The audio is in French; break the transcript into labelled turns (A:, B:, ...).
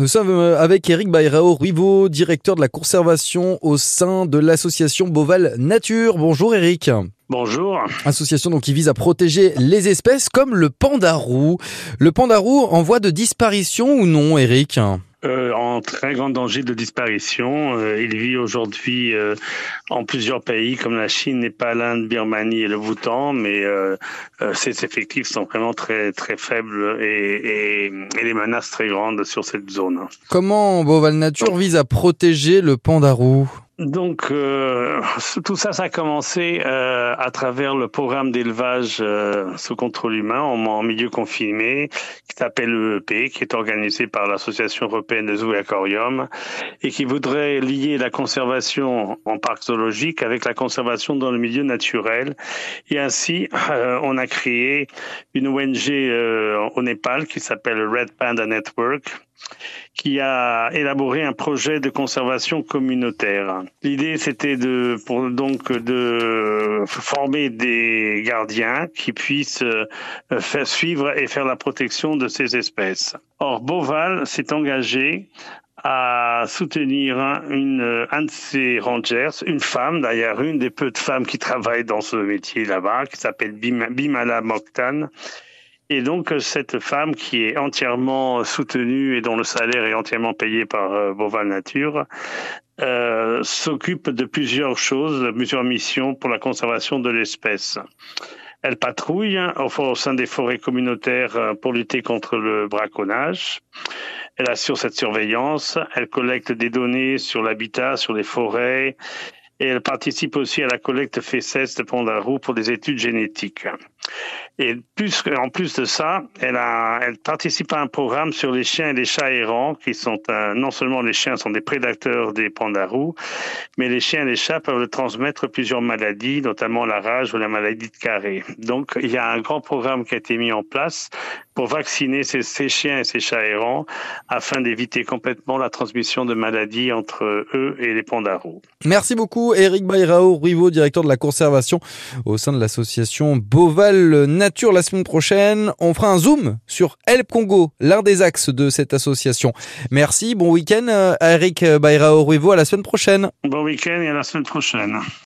A: Nous sommes euh, avec Eric Bayrao Ruivo, directeur de la conservation au sein de l'association Boval Nature. Bonjour Eric.
B: Bonjour.
A: Association donc qui vise à protéger les espèces comme le pandarou. Le pandarou en voie de disparition ou non, Eric?
B: En très grand danger de disparition. Euh, il vit aujourd'hui euh, en plusieurs pays comme la Chine, Népal, l'Inde, Birmanie et le Bhoutan, mais euh, ses effectifs sont vraiment très très faibles et, et, les menaces très grandes sur cette zone.
A: Comment Boval Nature vise à protéger le pandarou
B: donc euh, tout ça, ça a commencé euh, à travers le programme d'élevage euh, sous contrôle humain en, milieu confiné qui s'appelle l'EEP, qui est organisé par l'Association européenne des zoos et aquariums et qui voudrait lier la conservation en parc zoologique avec la conservation dans le milieu naturel. Et ainsi, euh, on a créé une ONG euh, au Népal qui s'appelle Red Panda Network qui a élaboré un projet de conservation communautaire. L'idée, c'était de, donc, de former des gardiens qui puissent euh, faire suivre et faire la protection de ces espèces. Or, Boval s'est engagé à soutenir une, un de ses rangers, une femme, d'ailleurs une des peu de femmes qui travaillent dans ce métier là-bas, qui s'appelle Bimala Mokhtan, et donc cette femme qui est entièrement soutenue et dont le salaire est entièrement payé par euh, Boval Nature euh, s'occupe de plusieurs choses, de plusieurs missions pour la conservation de l'espèce. Elle patrouille au, au sein des forêts communautaires euh, pour lutter contre le braconnage. Elle assure cette surveillance. Elle collecte des données sur l'habitat, sur les forêts. Et elle participe aussi à la collecte FECES de Pondarou pour des études génétiques. Et en plus de ça, elle, participe à un programme sur les chiens et les chats errants, qui sont non seulement les chiens sont des prédateurs des pandarous, mais les chiens et les chats peuvent transmettre plusieurs maladies, notamment la rage ou la maladie de carré. Donc, il y a un grand programme qui a été mis en place pour vacciner ces, ces chiens et ces chats errants afin d'éviter complètement la transmission de maladies entre eux et les pandarous.
A: Merci beaucoup, Eric Bayrao Ruivo, directeur de la conservation au sein de l'association Boval Nature la semaine prochaine. On fera un zoom sur Help Congo, l'un des axes de cette association. Merci, bon week-end, Eric Bayrao Ruivo, à la semaine prochaine.
B: Bon week-end et à la semaine prochaine.